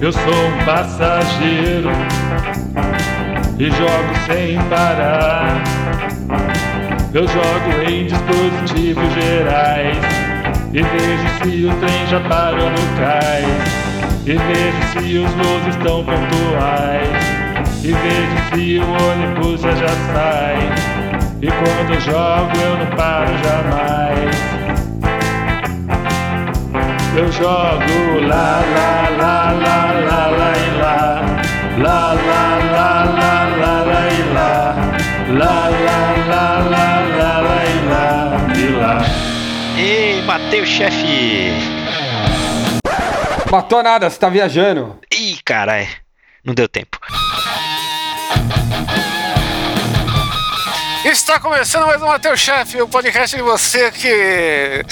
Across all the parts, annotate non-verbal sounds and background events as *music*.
Eu sou um passageiro e jogo sem parar. Eu jogo em dispositivos gerais e vejo se o trem já parou no cais. E vejo se os voos estão pontuais. E vejo se o ônibus já já sai. E quando eu jogo eu não paro jamais. Eu jogo lá, lá, lá, lá, lá, lá e lá. Lá, lá, lá, lá, lá, lá e lá. Lá, lá, lá, lá, lá, lá e lá. E lá. Ei, matei o chefe! Matou nada, você tá viajando. Ih, caralho. Não deu tempo. Está começando mais um Mateus Chefe, o podcast de você que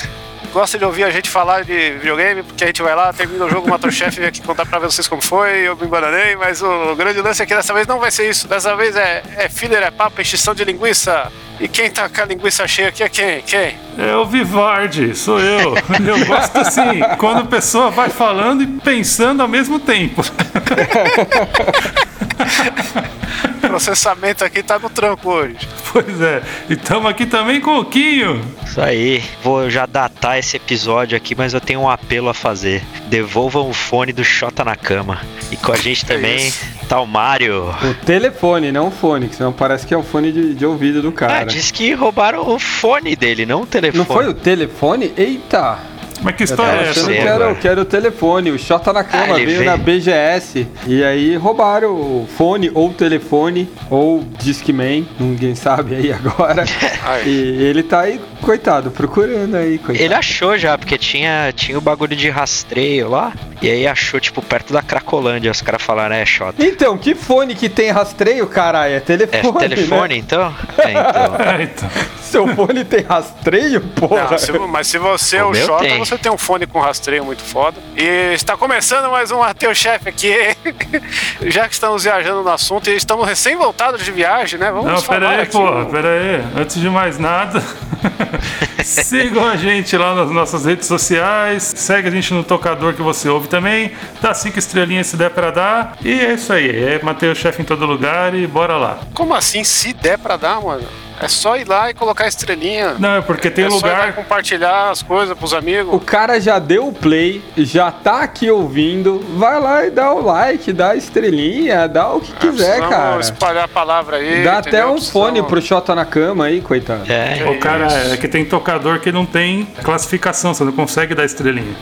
gosta de ouvir a gente falar de videogame, porque a gente vai lá, termina o jogo, mata o chefe, vem aqui contar pra vocês como foi, eu me embananei, mas o grande lance aqui dessa vez não vai ser isso. Dessa vez é, é filler, é papo, é extinção de linguiça. E quem tá com a linguiça cheia aqui é quem? Quem? É o Vivardi, sou eu. *laughs* Eu gosto assim, quando a pessoa vai falando e pensando ao mesmo tempo. *laughs* O processamento aqui tá no tranco hoje. *laughs* Pois é. E estamos aqui também com o Quinho. Isso aí. Vou já datar esse episódio aqui, mas eu tenho um apelo a fazer. Devolvam o fone do Xota na cama. E com a gente também isso. tá o Mário. O telefone, não o fone, que senão parece que é o fone de, de ouvido do Ah, cara. diz que roubaram o fone dele, não o telefone. Não foi o telefone? Eita! Mas que Eu história é essa? que era, que era o telefone. O Xota na cama Ah, veio veio. na BGS. E aí roubaram o fone, ou telefone, ou Discman. Ninguém sabe aí agora. *laughs* E ele tá aí, coitado, procurando aí, coitado. Ele achou já, porque tinha, tinha o bagulho de rastreio lá. E aí achou, tipo, perto da Cracolândia. Os caras falaram, é, Xota. Então, que fone que tem rastreio, caralho? É É telefone. telefone, né? então? *laughs* É, então. É, então. Seu fone tem rastreio, porra. Não, se- mas se você é O o meu Xota, tem. você tem um fone com rastreio muito foda. E está começando mais um Mateus Chefe aqui. *laughs* Já que estamos viajando no assunto e estamos recém voltados de viagem, né? Vamos Não, falar pera aí, aqui. porra, pera aí. Antes de mais nada, *laughs* sigam a gente lá nas nossas redes sociais. Segue a gente no tocador que você ouve também. Dá cinco estrelinhas se der pra dar. E é isso aí. É Mateus Chefe em todo lugar e bora lá. Como assim, se der pra dar, mano? É só ir lá e colocar estrelinha. Não, é porque tem é só ir lá e lugar. compartilhar as coisas pros amigos. O cara já deu o play, já tá aqui ouvindo. Vai lá e dá o like, dá a estrelinha, dá o que quiser, Precisamos cara. espalhar a palavra aí. Dá até um Precisamos- fone pro Xota na cama aí, coitado. É. O cara é que tem tocador que não tem classificação, você não consegue dar estrelinha.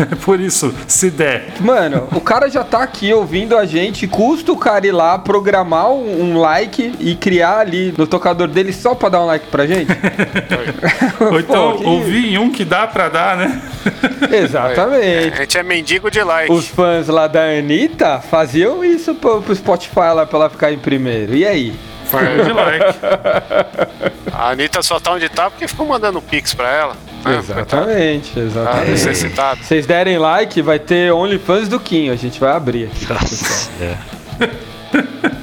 É *laughs* por isso, se der. Mano, o cara já tá aqui ouvindo a gente. Custa o cara ir lá, programar um, um like e criar ali no tocador dele só pra dar um like pra gente? *laughs* Ou então Pô, ouvir em um que dá pra dar, né? *laughs* Exatamente. A gente é mendigo de like. Os fãs lá da Anitta faziam isso pro, pro Spotify lá pra ela ficar em primeiro. E aí? Fardo de like. A Anitta só tá onde tá porque ficou mandando pix pra ela. né? Exatamente, Tá exatamente. necessitado. Se vocês derem like, vai ter OnlyFans do Quinho. A gente vai abrir aqui. Nossa, é. *laughs*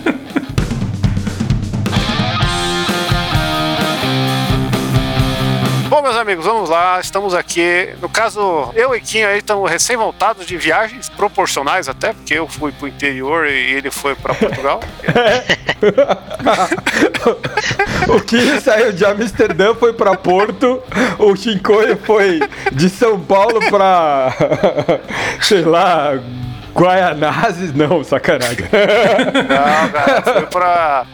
amigos, vamos lá. Estamos aqui. No caso, eu e Kim aí estamos recém-voltados de viagens proporcionais até, porque eu fui pro interior e ele foi pra Portugal. *laughs* o Quinho saiu de Amsterdã, foi pra Porto. O Shinkoio foi de São Paulo pra. *laughs* sei lá. Guaianazes? Não, sacanagem. Não, cara, foi pra.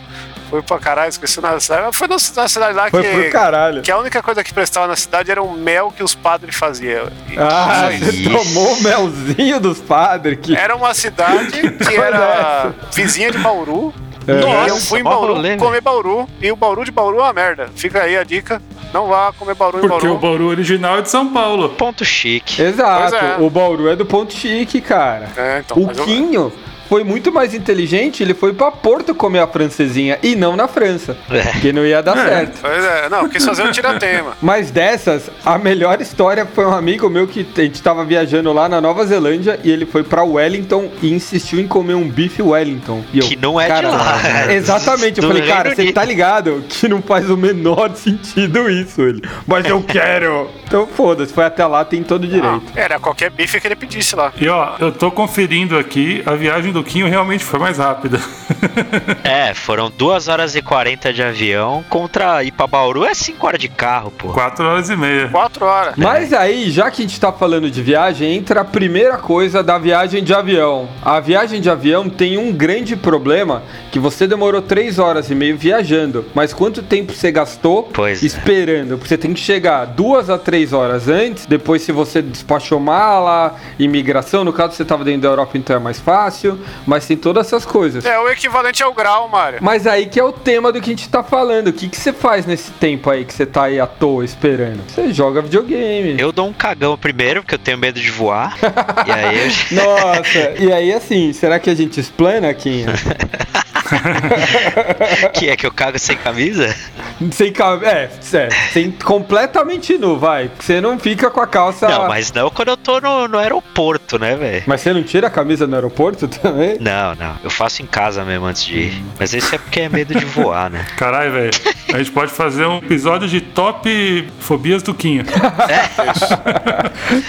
Foi pra caralho, esqueci na cidade. Foi na, cidade lá Foi que. pro caralho. Que a única coisa que prestava na cidade era o mel que os padres faziam. E Ah, isso. você tomou o melzinho dos padres. Que... Era uma cidade que era vizinha de Bauru. É. E eu Nossa, fui em Bauru né? comer Bauru. E o Bauru de Bauru é uma merda. Fica aí a dica. Não vá comer Bauru em Porque Bauru. o Bauru original é de São Paulo. Ponto chique. Exato, é. o Bauru é do ponto chique, cara. É, então, o mas eu- Quinho foi muito mais inteligente, ele foi pra Porto comer a francesinha e não na França. É. Porque não ia dar certo. Pois é, não, quis fazer um tiratema. *laughs* Mas dessas, a melhor história foi um amigo meu que a gente tava viajando lá na Nova Zelândia e ele foi pra Wellington e insistiu em comer um bife Wellington. E eu, Que não é de cara, lá. *laughs* Exatamente, eu falei, cara, você tá ligado que não faz o menor *laughs* sentido isso, ele. Mas eu quero. Então foda-se, foi até lá, tem todo o direito. Era qualquer bife que ele pedisse lá. E ó, eu tô conferindo aqui, a viagem do Realmente foi mais rápida. *laughs* É, foram 2 horas e 40 de avião contra ir pra Bauru é 5 horas de carro, pô. 4 horas e meia. Quatro horas. Mas aí, já que a gente tá falando de viagem, entra a primeira coisa da viagem de avião. A viagem de avião tem um grande problema, que você demorou 3 horas e meia viajando, mas quanto tempo você gastou Pois é. esperando? Porque você tem que chegar duas a três horas antes, depois se você despachou mala, imigração, no caso você tava dentro da Europa, então é mais fácil, mas tem todas essas coisas. É o equivalente ao grau, Mário. Mas aí que é o tema do que a gente tá falando. O que, que você faz nesse tempo aí que você tá aí à toa esperando? Você joga videogame. Eu dou um cagão primeiro, porque eu tenho medo de voar. e aí eu... *laughs* Nossa, e aí assim, será que a gente explana aqui? *laughs* *laughs* que é que eu cago sem camisa? sem cam- é, é, sem completamente nu, vai. Você não fica com a calça. Não, mas não quando eu tô no, no aeroporto, né, velho? Mas você não tira a camisa no aeroporto também? Não, não. Eu faço em casa mesmo antes de ir. Mas isso é porque é medo de voar, né? *laughs* Caralho, velho. A gente pode fazer um episódio de top fobias do Quinho. *laughs*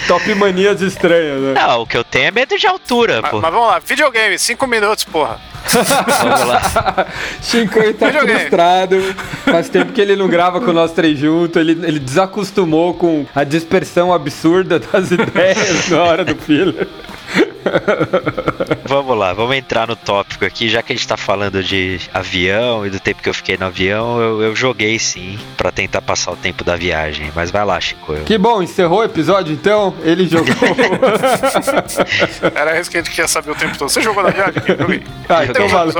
Top manias estranhas, né? Não, o que eu tenho é medo de altura, Mas, pô. mas vamos lá, videogame, cinco minutos, porra. Vamos lá. *laughs* Shinkoi tá frustrado. Faz tempo que ele não grava com nós três juntos. Ele, ele desacostumou com a dispersão absurda das *laughs* ideias na hora do filler. *laughs* Vamos lá, vamos entrar no tópico aqui, já que a gente tá falando de avião e do tempo que eu fiquei no avião, eu, eu joguei sim, pra tentar passar o tempo da viagem. Mas vai lá, Chico. eu- Que bom, encerrou o episódio então? Ele jogou. *laughs* Era isso que a gente queria saber o tempo todo. Você jogou na viagem? Eu joguei. *laughs* ah, então valeu.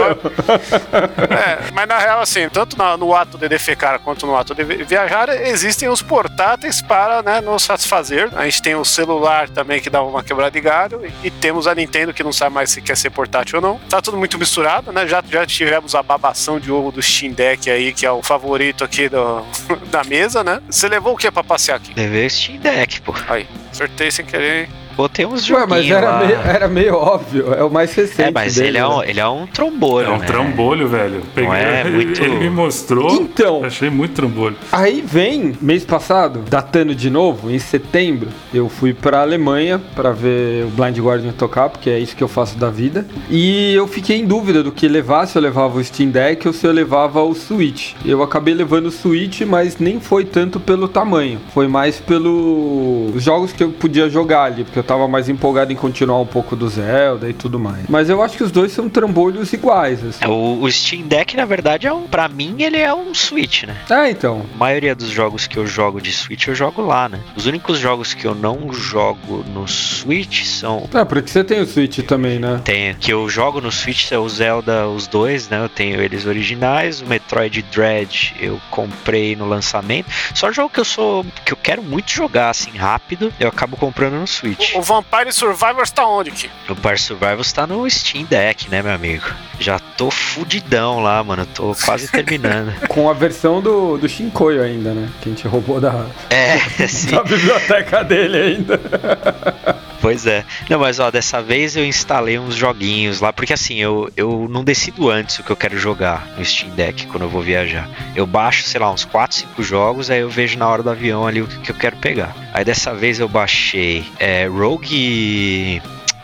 É, mas na real, assim, tanto na- no ato de defecar quanto no ato de vi- viajar, existem os portáteis para né, nos satisfazer. A gente tem o celular também que dá uma quebrada de galho e temos a Nintendo que não sabe mais se quer ser portátil ou não. Tá tudo muito misturado, né? Já, já tivemos a babação de ovo do Steam Deck aí, que é o favorito aqui do, *laughs* da mesa, né? Você levou o que pra passear aqui? Levei o Steam Deck, pô. Aí, acertei sem querer. hein? Botei uns Ué, joguinhos mas era lá. meio, era meio óbvio. É o mais recente. É, mas dele, ele é, né? um, ele é um trombolho, É um né? trambolho, velho. Peguei, é ele- muito- Ele *laughs* me mostrou. Então. Achei muito trambolho. Aí vem, mês passado, datando de novo, em setembro, eu fui pra Alemanha pra ver o Blind Guardian tocar, porque é isso que eu faço da vida. E eu fiquei em dúvida do que levar, se eu levava o Steam Deck ou se eu levava o Switch. Eu acabei levando o Switch, mas nem foi tanto pelo tamanho, foi mais pelos jogos que eu podia jogar ali, porque eu tava mais empolgado em continuar um pouco do Zelda e tudo mais. Mas eu acho que os dois são trambolhos iguais, assim. O, o Steam Deck, na verdade, é um, pra mim, ele é um Switch, né? É, então. A maioria dos jogos que eu jogo de Switch, eu jogo lá, né? Os únicos jogos que eu não jogo no Switch são. É, porque você tem o Switch também, né? Tem, que eu jogo no Switch é o Zelda, os dois, né? Eu tenho eles originais. O Metroid Dread eu comprei no lançamento. Só jogo que eu sou. que eu quero muito jogar assim rápido, eu acabo comprando no Switch. O Vampire Survivors tá onde aqui? O Bar Survivals tá no Steam Deck, né, meu amigo? Já tô fudidão lá, mano. Tô quase *laughs* terminando. Com a versão do, do Shinkoio ainda, né? Que a gente roubou da, É, *laughs* sim. da biblioteca dele ainda. *laughs* Pois é. Não, mas ó, dessa vez eu instalei uns joguinhos lá, porque assim, eu, eu não decido antes o que eu quero jogar no Steam Deck quando eu vou viajar. Eu baixo, sei lá, uns 4, 5 jogos, aí eu vejo na hora do avião ali o que, que eu quero pegar. Aí dessa vez eu baixei é, Rogue.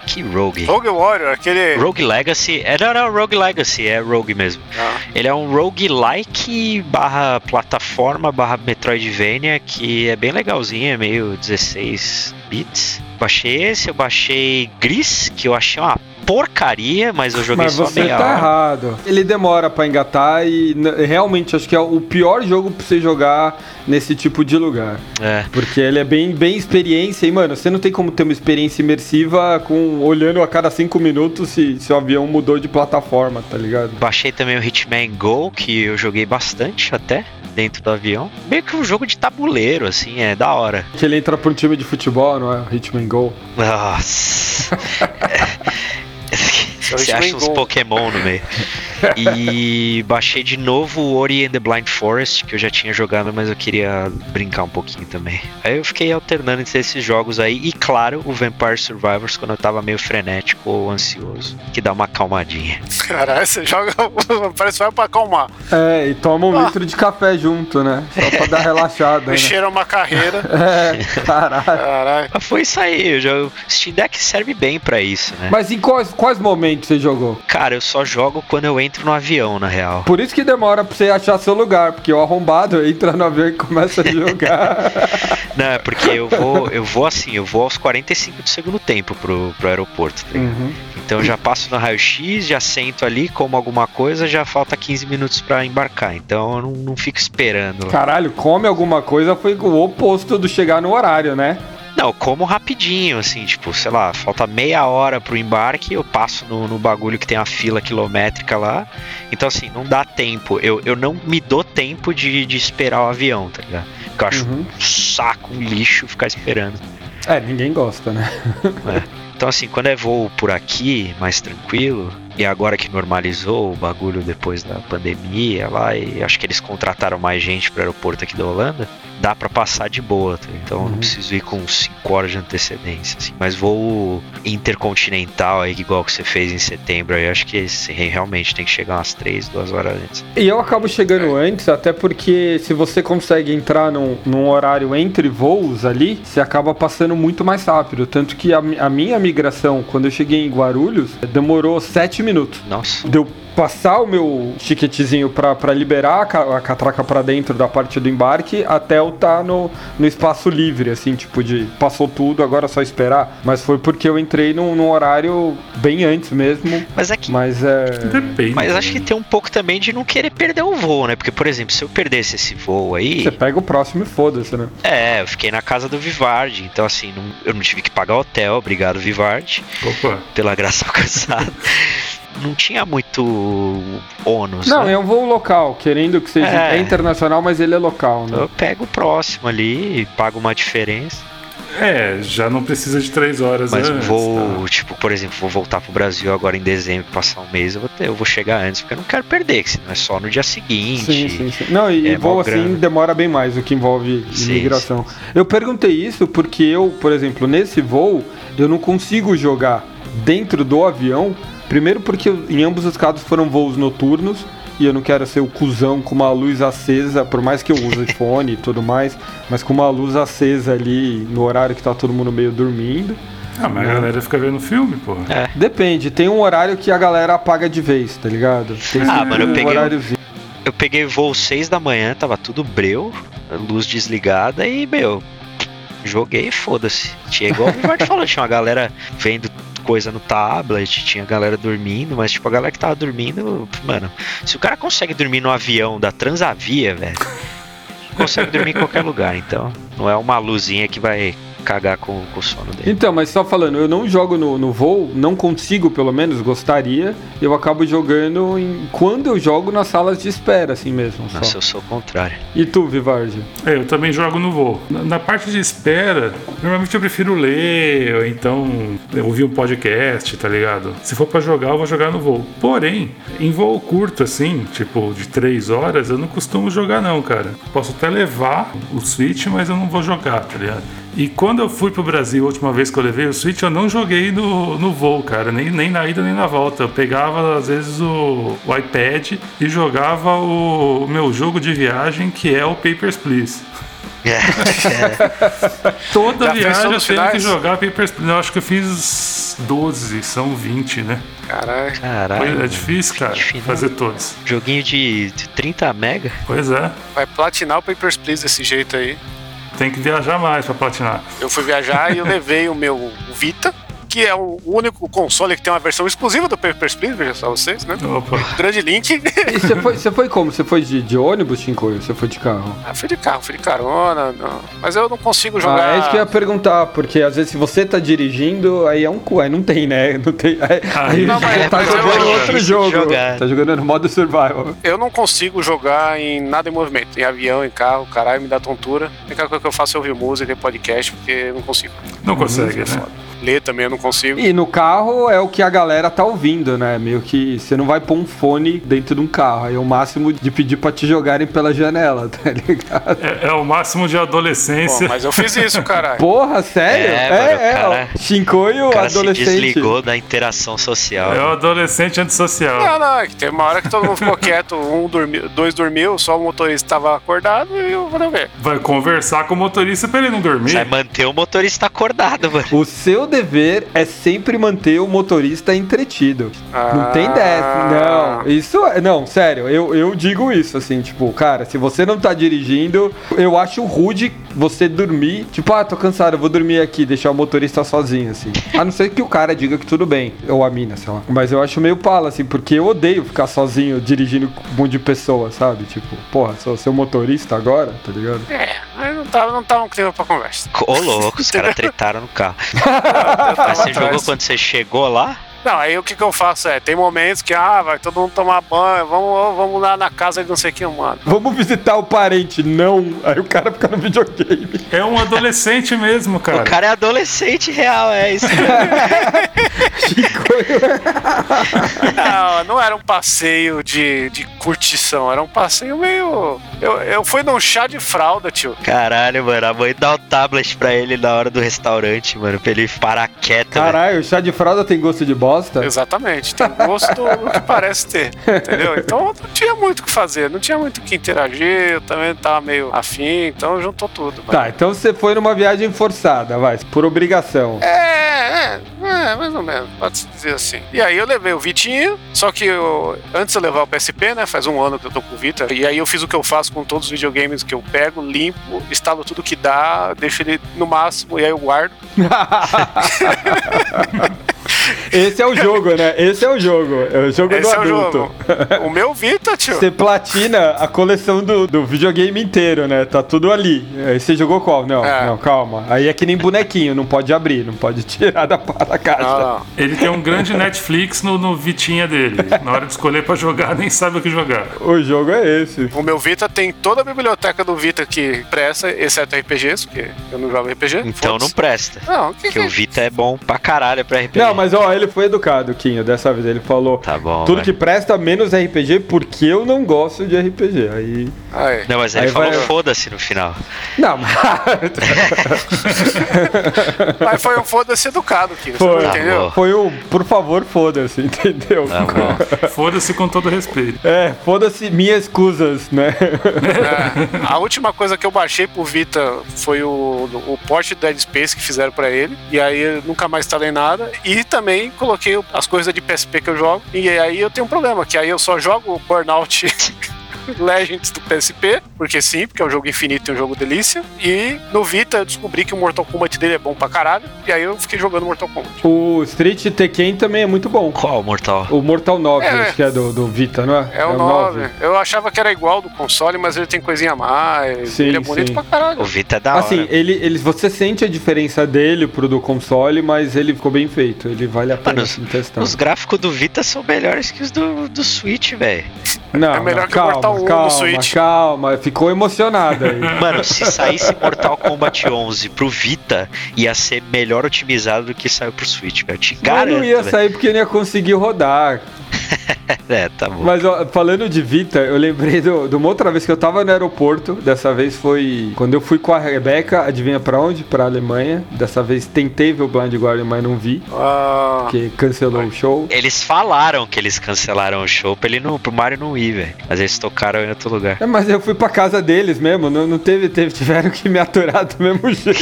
Que Rogue? Rogue Warrior, aquele. Rogue Legacy. É, não, não, Rogue Legacy, é Rogue mesmo. Ah, Ele é um roguelike barra plataforma barra Metroidvania que é bem legalzinho, é meio 16 bits. Baixei esse, eu baixei Gris, que eu achei uma porcaria, mas eu joguei Mas só você meia tá hora. errado. Ele demora pra engatar e realmente acho que é o pior jogo pra você jogar nesse tipo de lugar. É. Porque ele é bem, bem experiência e, mano, você não tem como ter uma experiência imersiva com olhando a cada cinco minutos se, se o avião mudou de plataforma, tá ligado? Baixei também o Hitman Go, que eu joguei bastante até dentro do avião. Meio que um jogo de tabuleiro, assim, é da hora. Que ele entra pra um time de futebol, não é? Hitman Go. Nossa. *laughs* Você acha uns Pokémon no meio. E *laughs* baixei de novo o Ori and the Blind Forest, que eu já tinha jogado, mas eu queria brincar um pouquinho também. Aí eu fiquei alternando entre esses jogos aí. E claro, o Vampire Survivors, quando eu tava meio frenético ou ansioso, que dá uma acalmadinha. Caralho, você joga o Vampire Survivors pra acalmar. É, e toma um ah. litro de café junto, né? Só pra dar relaxada. Mexeram né? *laughs* uma carreira. *laughs* É, caralho. caralho. Foi isso aí. O Steam Deck serve bem pra isso, né? Mas em quais, quais momentos você jogou? Cara, eu só jogo quando eu entro no avião, na real. Por isso que demora pra você achar seu lugar, porque o arrombado entra no avião e começa a jogar. *laughs* Não, é porque eu vou, eu vou assim, eu vou aos 45 do segundo tempo pro, pro aeroporto, tá uhum. Então eu já passo no raio-x, já sento ali, como alguma coisa, já falta 15 minutos para embarcar. Então eu não, não fico esperando. Caralho, come alguma coisa foi o oposto do chegar no horário, né? Não, como rapidinho, assim, tipo, sei lá, falta meia hora pro embarque, eu passo no, no bagulho que tem a fila quilométrica lá. Então, assim, não dá tempo. Eu, eu não me dou tempo de, de esperar o avião, tá ligado? Porque eu acho uhum. um saco, um lixo ficar esperando. É, ninguém gosta, né? *laughs* é. Então, assim, quando é voo por aqui, mais tranquilo, e agora que normalizou o bagulho depois da pandemia lá, e acho que eles contrataram mais gente para o aeroporto aqui da Holanda, dá para passar de boa. Tá? Então uhum. eu não uhum. preciso ir com 5 horas de antecedência. Assim. Mas voo intercontinental, aí, igual que você fez em setembro, aí acho que esse, realmente tem que chegar umas 3, 2 horas antes. E eu acabo chegando é. antes, até porque se você consegue entrar num, num, horário entre voos ali, você acaba passando muito mais rápido. Tanto que a, a minha migração, quando eu cheguei em Guarulhos, demorou 7 minutos. Nossa. Deu passar o meu ticketzinho para liberar a, a catraca para dentro da parte do embarque até eu estar tá no, no espaço livre, assim, tipo de passou tudo, agora é só esperar. Mas foi porque eu entrei num, num horário bem antes mesmo. Mas aqui. Mas é. Depende. Mas acho que tem um pouco também de não querer perder o voo, né? Porque, por exemplo, se eu perdesse esse voo aí. Você pega o próximo e foda-se, né? É, eu fiquei na casa do Vivardi, então assim, não, eu não tive que pagar hotel, obrigado, Vivardi. Opa. Pela graça *laughs* alcançada. Não tinha muito ônus. Não, né? é um voo local, querendo que seja é. é internacional, mas ele é local, né? Eu pego o próximo ali e pago uma diferença. É, já não precisa de três horas Mas antes, vou, tá? tipo, por exemplo, vou voltar pro Brasil agora em dezembro, passar um mês, eu vou, ter, eu vou chegar antes, porque eu não quero perder, que senão é só no dia seguinte. Sim, sim, sim. Não, e é voo assim grana. demora bem mais, o que envolve sim, imigração. Sim. Eu perguntei isso porque eu, por exemplo, nesse voo, eu não consigo jogar dentro do avião Primeiro porque em ambos os casos foram voos noturnos e eu não quero ser o cuzão com uma luz acesa, por mais que eu use *laughs* iPhone e tudo mais, mas com uma luz acesa ali no horário que tá todo mundo meio dormindo. Ah, mas a galera fica vendo filme, pô. É. Depende, tem um horário que a galera apaga de vez, tá ligado? Tem ah, mano, eu peguei. Um eu peguei voo 6 da manhã, tava tudo breu, luz desligada e, meu, joguei foda-se. Tinha igual o Vivard falou, tinha uma galera vendo coisa no tablet, tinha galera dormindo, mas tipo, a galera que tava dormindo, mano, se o cara consegue dormir no avião da Transavia, velho, consegue dormir em qualquer lugar, então não é uma luzinha que vai cagar com, com o sono dele. Então, mas só falando, eu não jogo no, no voo, não consigo, pelo menos, gostaria. Eu acabo jogando em, quando eu jogo nas salas de espera, assim mesmo. Nossa, só. eu sou o contrário. E tu, Vivardi? É, eu também jogo no voo. Na, na, parte de espera, normalmente eu prefiro ler, ou então ouvir um podcast, tá ligado? Se for para jogar, eu vou jogar no voo. Porém, em voo curto, assim, tipo de três horas, eu não costumo jogar, não, cara. Posso até levar o Switch, mas eu não vou jogar, tá ligado? E quando eu fui pro Brasil, a última vez que eu levei o Switch, eu não joguei no, no voo, cara. Nem, nem na ida nem na volta. Eu pegava, às vezes, o, o iPad e jogava o, o meu jogo de viagem, que é o Papers, Please. *laughs* É, é. Toda Já viagem eu tenho que jogar Papers, Please. Eu acho que eu fiz 12, são 20, né? Caralho. Caralho. É difícil, cara, difícil, fazer todos. Joguinho de, de 30 mega? Pois é. Vai platinar o Papers, Please desse jeito aí. Tem que viajar mais para platinar. Eu fui viajar e eu levei o meu Vita que é o único console que tem uma versão exclusiva do Papers, Please, veja só vocês, né? Opa. Grande link. E você foi, você foi como? Você foi de, de ônibus, Chincoio? Você foi de carro? Ah, fui de carro, fui de carona, não. mas eu não consigo jogar. Ah, é isso que eu ia perguntar, porque às vezes se você tá dirigindo, aí é um cu, aí não tem, né? *laughs* Não tem. Aí, aí não, mas, tá mas jogando eu, outro jogo. Jogar. Tá jogando no modo survival. Eu não consigo jogar em nada em movimento, em avião, em carro, caralho, me dá tontura. A única coisa que eu faço é ouvir música e podcast, porque eu não consigo. Não consegue, né? Foda. Ler também eu não consigo. E no carro é o que a galera tá ouvindo, né? Meio que você não vai pôr um fone dentro de um carro. Aí é o máximo de pedir pra te jogarem pela janela, *laughs* tá ligado? É, é o máximo de Pô, adolescência. mas eu fiz isso, caralho. Porra, sério? É, mano, o cara- ó. Shinkoio, O cara se adolescente. desligou da interação social. É o adolescente antissocial. Não, não, é que teve uma hora que todo mundo ficou *laughs* quieto, um dormiu, dois dormiu, só o motorista tava acordado e eu falei, ver. Vai conversar com o motorista pra ele não dormir. Vai manter o motorista acordado, mano. O seu dever é sempre manter o motorista entretido. Não tem dessa. Não, isso é. Não, sério, eu, eu digo isso, assim, tipo, cara, se você não tá dirigindo, eu acho rude você dormir. Tipo, ah, tô cansado, eu vou dormir aqui, deixar o motorista sozinho, assim. A não ser que o cara diga que tudo bem. Ou a mina, sei lá. Mas eu acho meio pala, assim, porque eu odeio ficar sozinho dirigindo com um monte de pessoas, sabe? Tipo, porra, sou seu motorista agora, tá ligado? É, aí não tava, não tava um clima pra conversa. Ô, louco, os caras tretaram no carro. *laughs* Mas você jogou quando você chegou lá? Não, aí o que que eu faço é, tem momentos que, ah, vai todo mundo tomar banho, vamos, vamos lá na casa de não sei quem, mano. Vamos visitar o parente, não. Aí o cara fica no videogame. É um adolescente mesmo, cara. O cara é adolescente real, é isso. *laughs* Não, não era um passeio de, de curtição, era um passeio meio... Eu, eu fui num chá de fralda, tio. Caralho, mano, a mãe dá o tablet pra ele na hora do restaurante, mano, pra ele parar quieto. velho. Caralho, o chá de fralda tem gosto de Exatamente, tem gosto do que parece ter, entendeu? Então não tinha muito o que fazer, não tinha muito o que interagir, eu também tava meio afim, então juntou tudo. Tá, então você foi numa viagem forçada, vai, por obrigação. É, é, é, mais ou menos, pode-se dizer assim. E aí eu levei o Vitinho, só que eu, antes de eu levar o PSP, né, faz um ano que eu tô com o Vita, e aí eu fiz o que eu faço com todos os videogames que eu pego, limpo, instalo tudo que dá, deixo ele no máximo e aí eu guardo. *laughs* *laughs* Esse é o jogo, né? Esse é o jogo. É o jogo Esse do é o adulto. jogo. O meu Vita, tio. Você platina a coleção do, do videogame inteiro, né? Tá tudo ali. Aí você jogou qual? Não, É. não, calma. Aí é que nem bonequinho, não pode abrir, não pode tirar da, *laughs* da caixa. Não, não. Ele tem um grande Netflix no, no Vitinha dele. Na hora de escolher pra jogar, nem sabe o que jogar. O jogo é esse. O meu Vita tem toda a biblioteca do Vita que presta, exceto RPGs, porque eu não jogo RPG. Então não presta. Não, o que, Porque que o Vita é bom pra caralho pra RPG. Não, mas ó, ele foi educado, Quinho, dessa vez. Ele falou. Tá bom, Tudo vai. que presta menos RPG porque eu não gosto de RPG. Aí. Aí. Não, mas ele Aí falou vai- foda-se no final. Não, mas. *laughs* Mas foi um foda-se educado. Você Foi. não entendeu? bom. Foi um, por favor, foda-se, *laughs* entendeu? Tá bom. *laughs* Foda-se com todo respeito. É, foda-se minhas escusas, né? É, a última coisa que eu baixei pro Vita foi o, o port do Dead Space que fizeram pra ele. E aí nunca mais instalei nada. E também coloquei as coisas de PSP que eu jogo. E aí eu tenho um problema, que aí eu só jogo Burnout *laughs* Legends do PSP, porque sim, porque é um jogo infinito e um jogo delícia. E no Vita eu descobri que o Mortal Kombat dele é bom pra caralho. E aí eu fiquei jogando Mortal Kombat. O Street Tekken também é muito bom. Qual Mortal? O Mortal 9, É, acho que é do, do Vita, não é? É o 9. Eu achava que era igual do console, mas ele tem coisinha a mais. Sim, ele é bonito sim. pra caralho. O Vita é da hora. Assim, ele, ele, você sente a diferença dele pro do console, mas ele ficou bem feito. Ele vale a pena Mano, assim, testar. Os gráficos do Vita são melhores que os do, do Switch, velho. Não, É melhor não, que o calma, Mortal 1 do calma, Switch. calma. Ficou emocionado aí. *laughs* Mano, se saísse Mortal Kombat 11 pro Vita, ia ser melhor otimizado do que saiu pro Switch, velho. Te Mas garanto. não ia sair porque não ia conseguir rodar. *laughs* É, tá bom. Mas ó, falando de Vita, eu lembrei do- de uma outra vez que eu tava no aeroporto. Dessa vez foi quando eu fui com a Rebeca, adivinha pra onde? Pra Alemanha. Dessa vez tentei ver o Blind Guardian, mas não vi, Ah, porque cancelou o show. Eles falaram que eles cancelaram o show pra ele não, pro Mario não ir, velho. Mas eles tocaram em outro lugar. É, mas eu fui pra casa deles mesmo, não, não teve, teve, tiveram que me aturar do mesmo jeito.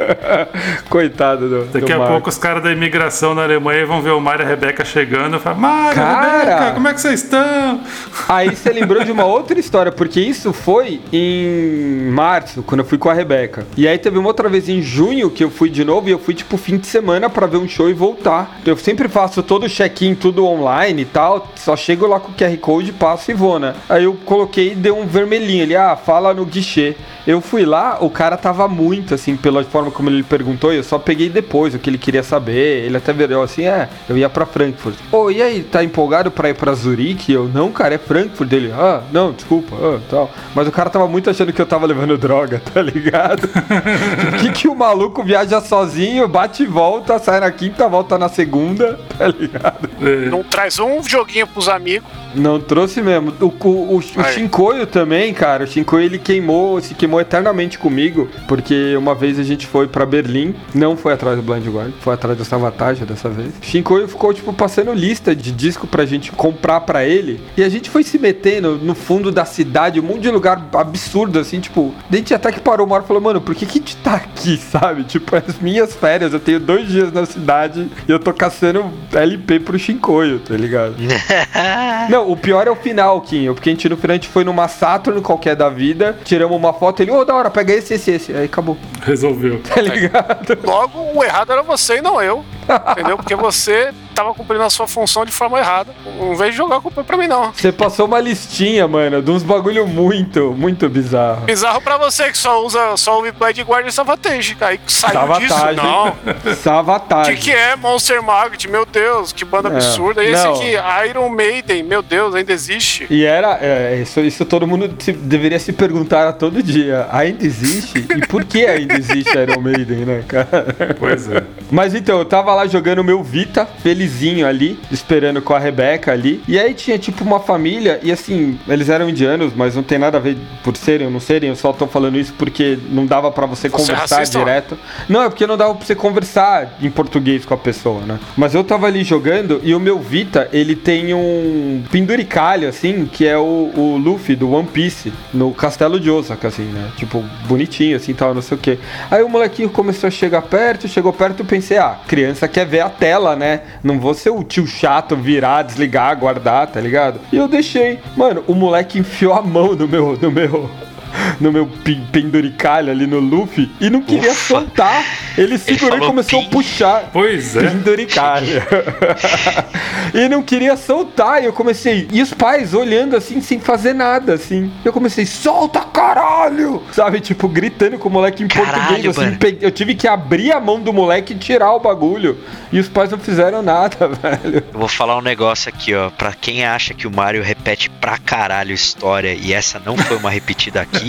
*laughs* Coitado do. Daqui do a Marco. pouco os caras da imigração na Alemanha vão ver o Mário e a Rebeca chegando e falar: Mário, Cara! Rebeca, como é que vocês estão? Aí você lembrou de uma outra história, porque isso foi em março, quando eu fui com a Rebeca. E aí teve uma outra vez em junho que eu fui de novo e eu fui tipo fim de semana pra ver um show e voltar. Eu sempre faço todo o check-in, tudo online e tal, só chego lá com o QR Code, passo e vou, né? Aí eu coloquei e deu um vermelhinho ali, ah, fala no guichê. Eu fui lá, o cara tava muito, assim, pela forma como ele perguntou, e eu só peguei depois o que ele queria saber. Ele até virou assim, é, eu ia pra Frankfurt. Ô, e aí, tá empolgado pra ir pra Zurique? Eu, não, cara, é Frankfurt dele. Ah, não, desculpa, ah, tal. Mas o cara tava muito achando que eu tava levando *laughs* droga, tá ligado? O que, que o maluco viaja sozinho, bate e volta, sai na quinta, volta na segunda, tá ligado? Não traz um joguinho pros amigos. Não trouxe mesmo. O, o, o, o. Shinkoio também, cara. O Shinkoio ele queimou, se queimou eternamente comigo. Porque uma vez a gente foi pra Berlim. Não foi atrás do Blind Guard, foi atrás da Savatage dessa vez. Shinkoio ficou, tipo, passando lista de disco pra gente comprar pra ele. E a gente foi se metendo no fundo da cidade, um monte de lugar absurdo, assim, tipo. A gente até que parou uma hora e falou, mano, por que, que a gente tá aqui, *laughs* sabe? Tipo, as minhas férias, eu tenho dois dias na cidade e eu tô caçando LP pro Shinkoio, tá ligado? *laughs* Não, o pior é o final, Kinho. Porque a gente no final a gente foi numa Saturn qualquer da vida, tiramos uma foto ele, ô, da hora, pega esse, esse, esse. Aí acabou. Resolveu. Tá ligado? Logo, o errado era você e não eu. Entendeu? Porque você tava cumprindo a sua função de forma errada. Vez de jogar a culpa pra mim, não. Você passou uma listinha, mano, de uns bagulho muito, muito bizarro. Bizarro pra você que só usa só o Blade Guard e Savatage. Aí saiu disso, Savatage. não. *laughs* O Savatage. que, que é Monster Magnet? Meu Deus, que banda É, absurda. E esse não. aqui, Iron Maiden, meu Deus, ainda existe. E era, é, isso, isso todo mundo se- deveria se perguntar a todo dia. Ainda existe? E por que ainda existe Iron Maiden, né, cara? Pois é. Mas então, eu tava lá jogando meu Vita, felizinho ali, esperando com a Rebeca ali. E aí tinha tipo uma família, e assim, eles eram indianos, mas não tem nada a ver por serem ou não serem, eu só tô falando isso porque não dava pra você, Você é conversar ó. direto. Não, é porque não dava pra você conversar em português com a pessoa, né? Mas eu tava ali jogando e o meu Vita, ele tem um penduricalho, assim, que é o, o Luffy do One Piece, no castelo de Osaka, assim, né? Tipo, bonitinho, assim, tal, não sei o quê. Aí o molequinho começou a chegar perto, chegou perto, eu pensei, ah, criança quer ver a tela, né? Não vou ser o tio chato, virar, desligar, guardar, tá ligado? E eu deixei. Mano, o moleque enfiou a mão no meu, no meu, no meu pen- penduricalho ali no Luffy e não queria Ufa. soltar. Ele segurou e falou começou a pin. puxar. Pois é. Penduricalho. *laughs* e não queria soltar. E eu comecei. E os pais olhando assim, sem fazer nada, assim. Eu comecei, solta caralho! Sabe, tipo, gritando com o moleque em Caralho, português. Assim, pe- eu tive que abrir a mão do moleque e tirar o bagulho. E os pais não fizeram nada, *laughs* velho. Eu vou falar um negócio aqui, ó. Pra quem acha que o Mario repete pra caralho história e essa não foi uma repetida aqui,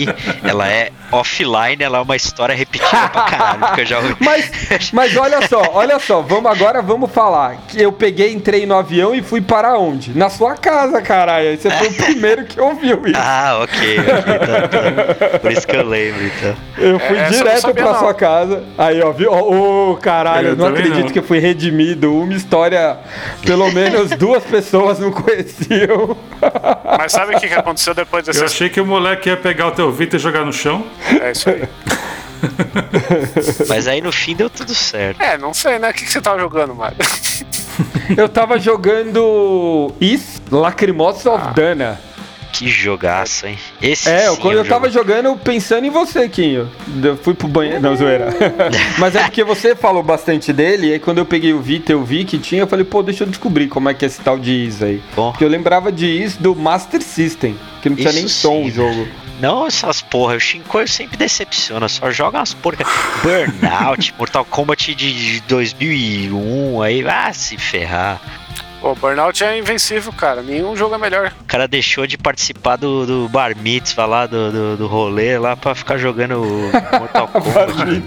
ela é offline, ela é uma história repetida pra caralho, porque eu já ouvi. Mas, mas olha só, olha só, vamos agora vamos falar que eu peguei, entrei no avião e fui para onde? Na sua casa, caralho. Você foi o primeiro que ouviu isso. *laughs* Ah, ok, ok, tá, tá. Por isso que eu lembro, então. Eu fui eu não direto pra não. sua casa. Aí, ó, viu? Ô, caralho, Eu eu não acredito não. que eu fui redimido. Uma história, pelo menos duas pessoas não conheciam. Mas sabe o que, que aconteceu depois Eu dessa achei que o moleque ia pegar o teu Vita e jogar no chão. É isso aí. *laughs* Mas aí no fim deu tudo certo. É, não sei, né? O que, que você tava jogando, Mário? *laughs* Eu tava jogando Is Lacrimosa Ah. of Dana. Que jogaço, hein? Esse É, eu- sim quando é um eu tava jogo- jogando pensando em você, Quinho. Eu fui pro banheiro. Não, zoeira. *laughs* Mas é porque você falou bastante dele, e aí quando eu peguei o Vita, eu vi que tinha, eu falei, pô, deixa eu descobrir como é que é esse tal de Is aí. Bom. Porque eu lembrava de Is do Master System, que não tinha Isso nem som sim, o jogo. Não, essas porra, o Shinkoio sempre decepciona, só joga umas porca. Burnout, Mortal Kombat de 2001, aí vai se ferrar. O Burnout é invencível, cara. Nenhum jogo é melhor. O cara deixou de participar do, do Bar Mitzvah lá, do, do, do rolê lá pra ficar jogando Mortal *laughs* Kombat.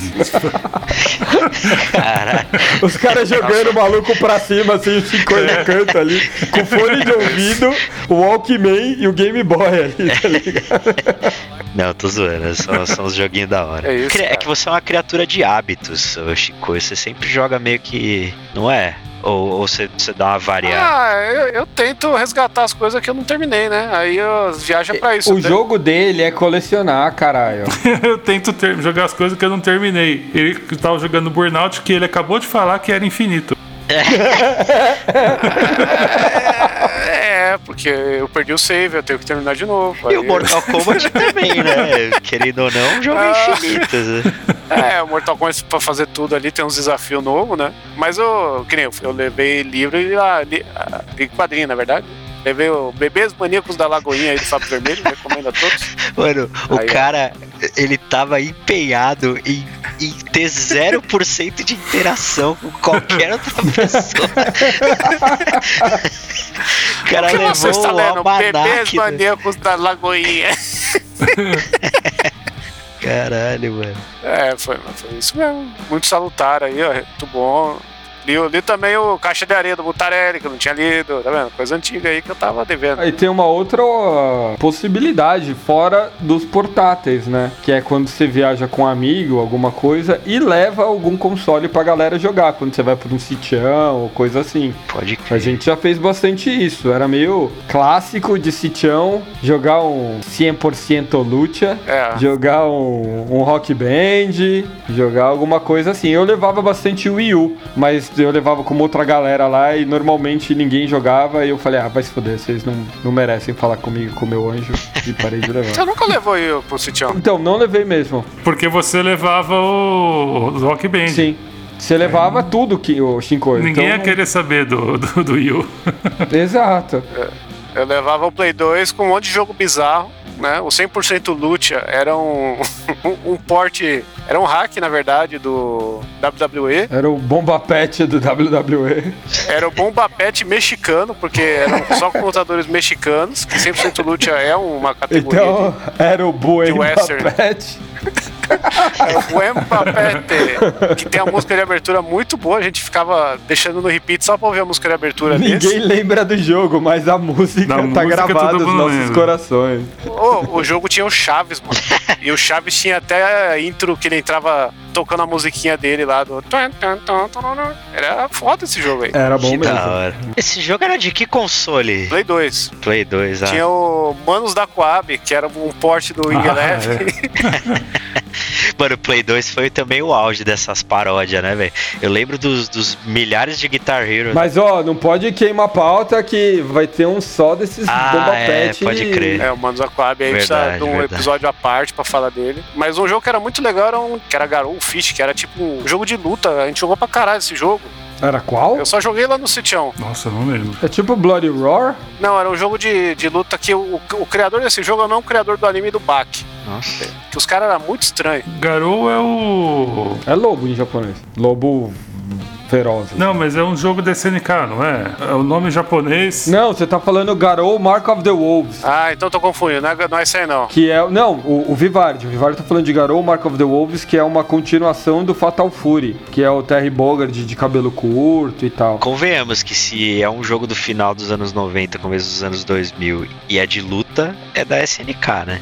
Caralho. Os caras jogando o maluco pra cima, assim, o Chico no canto ali, com fone de ouvido, o Walkman e o Game Boy ali, tá ligado? Não, tô zoando, são, são os joguinhos da hora. É isso, cara. que você é uma criatura de hábitos, Chico. Você sempre joga meio que. Não é? Ou, você, dá uma variada? Ah, eu, eu tento resgatar as coisas que eu não terminei, né? Aí eu viaja pra isso. O jogo dele é colecionar, caralho. *laughs* eu tento ter- jogar as coisas que eu não terminei. Ele tava jogando Burnout, que ele acabou de falar que era infinito. *laughs* É, porque eu perdi o save, eu tenho que terminar de novo. E o Aí- Mortal Kombat *laughs* também, né? Querendo ou não, é um jogo Ah. infinito. né? É, o Mortal Kombat pra fazer tudo ali tem uns desafios novos, né? Mas eu, que nem eu, eu levei livro e ah, li, ah, li quadrinho, na verdade. Levei o Bebês Maníacos da Lagoinha aí do Fábio Vermelho, recomendo a todos. Mano, o Aí, ó. cara, ele tava empenhado em, em ter 0% de interação com qualquer outra pessoa. o *laughs* cara O que você está levou lendo? Bebês Maníacos da Lagoinha. *laughs* Caralho, mano. É, foi, foi isso mesmo. Muito salutar aí, ó. Muito bom. Li, li também o Caixa de Areia do Butarelli, que eu não tinha lido, tá vendo? Coisa antiga aí que eu tava devendo. Aí tem uma outra possibilidade fora dos portáteis, né? Que é quando você viaja com um amigo, alguma coisa, e leva algum console pra galera jogar. Quando você vai pra um sitião ou coisa assim. Pode A crer. gente já fez bastante isso. Era meio clássico de sitião, jogar um 100% lucha, É. jogar um, um rock band, jogar alguma coisa assim. Eu levava bastante Wii U, mas eu levava como outra galera lá e normalmente ninguém jogava. E eu falei, ah, vai se foder, vocês não, não merecem falar comigo com meu anjo. E parei de levar. *laughs* Você nunca levou eu pro sitião? Então, não levei mesmo. Porque você levava o, o Rock Band. Sim. Você levava tudo que o Shinko. Ninguém então, ia querer saber do, do, do Yu. *laughs* Exato. Eu levava o Play 2 com um monte de jogo bizarro, né? O 100% Lucha era um, *laughs* um porte, era um hack, na verdade, do WWE. Era o bomba pet do WWE. Era o Bomba Pet mexicano, porque eram só computadores mexicanos, que 100% Lucha é uma categoria Então, era o Buemba western. Pet. É o Bomba Pet, que tem a música de abertura muito boa, a gente ficava deixando no repeat só pra ouvir a música de abertura Ninguém desse. lembra do jogo, mas a música Da tá música gravada nos nossos lembra. corações. Ô, o jogo tinha o Chaves, mano. E o Chaves tinha até a intro que ele entrava tocando a musiquinha dele lá do. Era foda esse jogo aí. Era bom que mesmo. da hora. Esse jogo era de que console? Play 2. Play 2, ah. Tinha o Manos da Coab, que era um porte do Wing Ah, Eleven. *laughs* Mano, o Play 2 foi também o auge dessas paródias, né, velho? Eu lembro dos, dos milhares de Guitar Hero. Mas ó, não pode queimar a pauta que vai ter um só desses Ah, bomba é, pet. pode crer. É, o Manos da Coab aí precisa Verdade, de um verdade. episódio à parte pra falar dele. Mas um jogo que era muito legal era um. Que era Garou Fish, que era tipo um jogo de luta. A gente jogou pra caralho esse jogo. Era qual? Eu só joguei lá no Sitião. Nossa, não lembro. É tipo Bloody Roar? Não, era um jogo de, de luta que o, o criador desse jogo não é o criador do anime do Bak. Nossa. Que os caras eram muito estranhos. Garou é o. É lobo em japonês. Lobo feroz. Não, mas é um jogo da SNK, não é? É o nome japonês. Não, você tá falando Garou Mark of the Wolves. Ah, então tô confundindo. Não é, não é esse aí não. Que é. Não, o, o Vivard. O Vivard tá falando de Garou Mark of the Wolves, que é uma continuação do Fatal Fury, que é o Terry Bogard de cabelo curto e tal. Convenhamos que se é um jogo do final dos anos 90, começo dos anos 2000 e é de luta, é da SNK, né?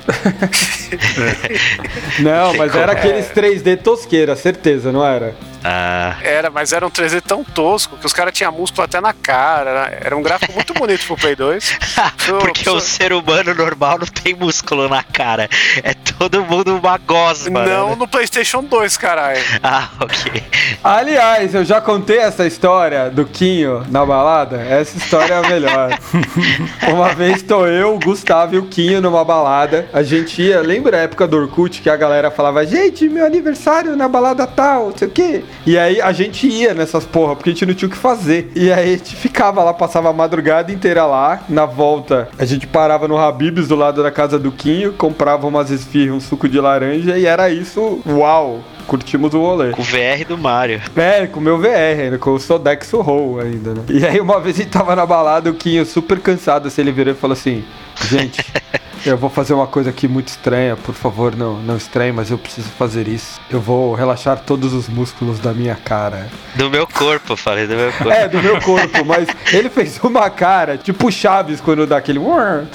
*laughs* Não, *laughs* mas era aqueles 3D tosqueira, certeza, não era? Ah, Era, mas era um 3D tão tosco que os caras tinham músculo até na cara. Era, era um gráfico muito bonito pro Play 2. Pro- *laughs* porque pro- o ser humano normal não tem músculo na cara. É todo mundo uma gosma. Não né? no PlayStation 2, caralho. *laughs* Ah, ok. Aliás, eu já contei essa história do Quinho na balada. Essa história é a melhor. *laughs* Uma vez tô eu, o Gustavo e o Quinho numa balada. A gente ia, lembra a época do Orkut que a galera falava, gente, meu aniversário na balada tal, não sei o quê. E aí a gente ia nessas porra, porque a gente não tinha o que fazer. E aí a gente ficava lá, passava a madrugada inteira lá. Na volta, a gente parava no Habibs do lado da casa do Quinho, comprava umas esfirras, um suco de laranja e era isso. Uau! Curtimos o rolê. O VR do Mario. É, com o meu VR ainda, com o Sodexo Roll ainda, né? E aí uma vez a gente tava na balada, o Quinho super cansado, assim, ele virou e falou assim, gente, *laughs* eu vou fazer uma coisa aqui muito estranha, por favor, não, não estranhe, mas eu preciso fazer isso. Eu vou relaxar todos os músculos da minha cara. Do meu corpo, falei do meu *laughs* corpo. É, do meu corpo, mas ele fez uma cara, tipo Chaves quando dá aquele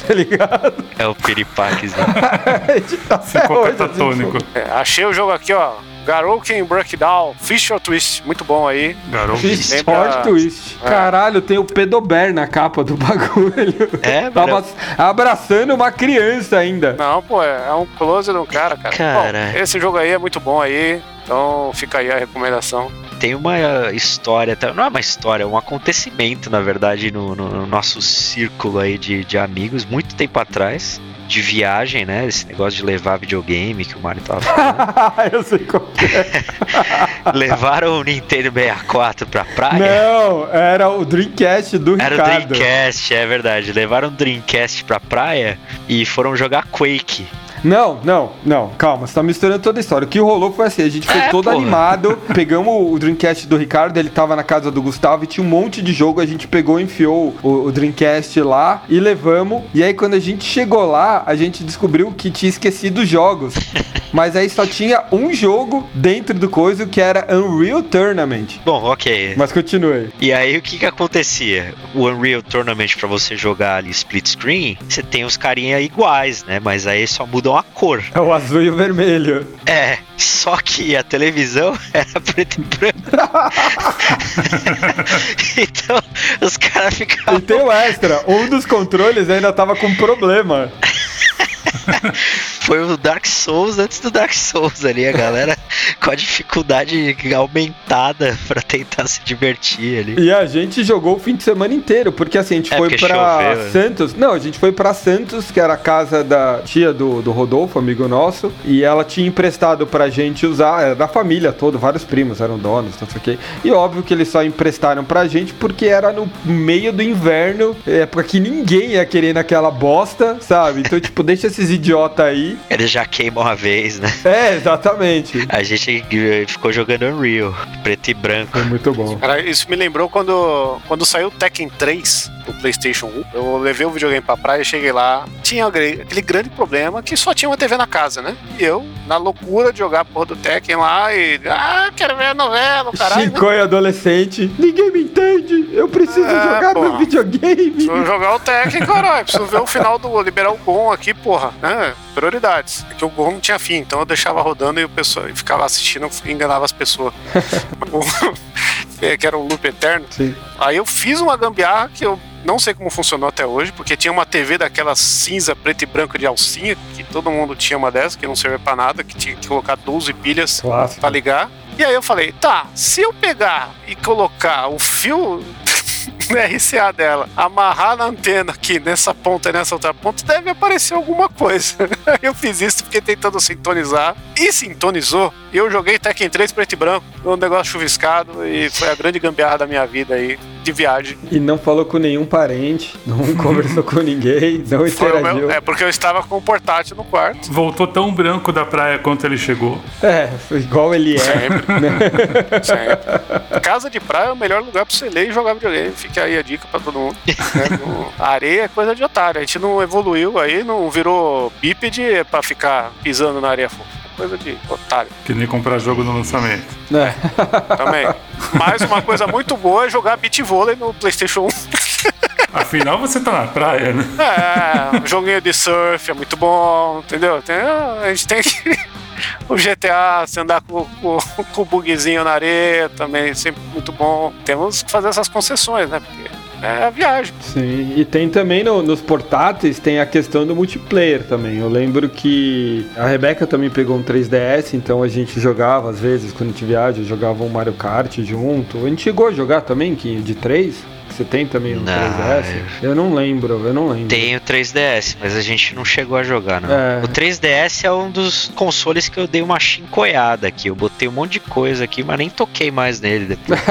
tá ligado? É o piripaquezinho. *laughs* Até Ficou hoje, assim, catatônico. É, achei o jogo aqui, ó. Garouken Breakdown, Fish or Twist. Muito bom aí. Garou. Fiz Lembra- Sport Twist. Caralho, tem o Pedober na capa do *laughs* bagulho. É, Tava abraçando uma criança ainda. Não, pô, é um close de um cara, cara. Cara. Bom, esse jogo aí é muito bom aí. Então fica aí a recomendação. Tem uma história, tá- não é uma história, é um acontecimento, na verdade, no, no- no nosso círculo aí de, de amigos, muito tempo atrás. De viagem, né? Esse negócio de levar videogame que o Mario tava falando. *laughs* eu sei qual que é. *laughs* Levaram o Nintendo 64 pra praia? Não, era o Dreamcast do Era o Ricardo. Dreamcast, é verdade. Levaram o Dreamcast pra praia e foram jogar Quake. Não, não, não, calma, você tá misturando toda a história. O que rolou foi assim: a gente foi É, todo porra. animado, *laughs* pegamos o Dreamcast do Ricardo, ele tava na casa do Gustavo e tinha um monte de jogo. A gente pegou, enfiou o, o Dreamcast lá e levamos. E aí, quando a gente chegou lá, a gente descobriu que tinha esquecido os jogos. *laughs* Mas aí só tinha um jogo dentro do coisa que era Unreal Tournament. Bom, ok. Mas continue. E aí o que que acontecia? O Unreal Tournament pra você jogar ali split screen, você tem os carinha iguais, né? Mas aí só mudam a cor. É o azul e o vermelho. É, só que a televisão *laughs* era preto e branco. *laughs* então os caras ficavam E tem o extra: um dos controles ainda tava com problema. *laughs* *laughs* Foi o Dark Souls antes do Dark Souls ali, a galera *laughs* com a dificuldade aumentada pra tentar se divertir ali. E a gente jogou o fim de semana inteiro, porque assim, a gente É, foi choveu, né? Santos. Não, a gente foi pra Santos, que era a casa da tia do, do Rodolfo, amigo nosso, e ela tinha emprestado pra gente usar, era da família toda, vários primos eram donos, não sei o quê. E óbvio que eles só emprestaram pra gente porque era no meio do inverno, época que ninguém ia querer naquela bosta, sabe? Então, tipo, deixa esses idiota aí. Eles já queimam uma vez, né? É, exatamente. A gente ficou jogando Unreal, preto e branco. Foi muito bom. Cara, isso me lembrou quando, quando saiu o Tekken 3 do PlayStation 1. Eu levei o videogame pra praia, cheguei lá. Tinha aquele grande problema que só tinha uma TV na casa, né? E eu, na loucura de jogar a porra do Tekken lá e. Ah, quero ver a novela, caralho. né? Chico e adolescente. Ninguém me entende. Eu preciso É, jogar pô. meu videogame. Preciso jogar o Tekken, caralho. Preciso ver o final do. liberar o Gon aqui, porra. Né? Prioridades. É que o não tinha fim, então eu deixava rodando e o pessoal ficava assistindo e enganava as pessoas. *laughs* É, que era um loop eterno. Sim. Aí eu fiz uma gambiarra que eu não sei como funcionou até hoje, porque tinha uma TV daquela cinza, preto e branco de alcinha, que todo mundo tinha uma dessas, que não servia pra nada, que tinha que colocar 12 pilhas pra ligar. E aí eu falei, tá, se eu pegar e colocar o fio no RCA dela, amarrar na antena aqui, nessa ponta e nessa outra ponta, deve aparecer alguma coisa. *laughs* Eu fiz isso, fiquei tentando sintonizar e sintonizou. E eu joguei Tekken 3 preto e branco, um negócio chuviscado e foi a grande gambiarra da minha vida aí, de viagem. E não falou com nenhum parente, não *laughs* conversou com ninguém, não interagiu. meu, é porque eu estava com o portátil no quarto. Voltou tão branco da praia quanto ele chegou. É, foi igual ele é. Sempre. *laughs* Sempre. Casa de praia é o melhor lugar pra você ler e jogar videogame. Fica aí a dica pra todo mundo. né? A *laughs* areia é coisa de otário. A gente não evoluiu aí, não virou bípede pra ficar pisando na areia fofa. É Coisa de otário Que nem comprar jogo no lançamento. É. também. Mas uma coisa muito boa é jogar beat vôlei no PlayStation 1. Afinal, você tá na praia, né? É, um joguinho de surf é muito bom, entendeu? Tem- a gente tem que. O GTA, se andar com, com, *laughs* com o bugzinho na areia também, sempre muito bom. Temos que fazer essas concessões, né? Porque é a viagem. Sim, e tem também no- nos portáteis, tem a questão do multiplayer também. Eu lembro que a Rebeca também pegou um 3DS, então a gente jogava, às vezes, quando a gente viaja, jogava um Mario Kart junto. A gente chegou a jogar também, que de 3? Você tem também um Não, 3DS? Eu não lembro, eu não lembro. Tem o 3DS, mas a gente não chegou a jogar, não. É. O 3DS é um dos consoles que eu dei uma chincoiada aqui. Eu botei um monte de coisa aqui, mas nem toquei mais nele depois. *laughs*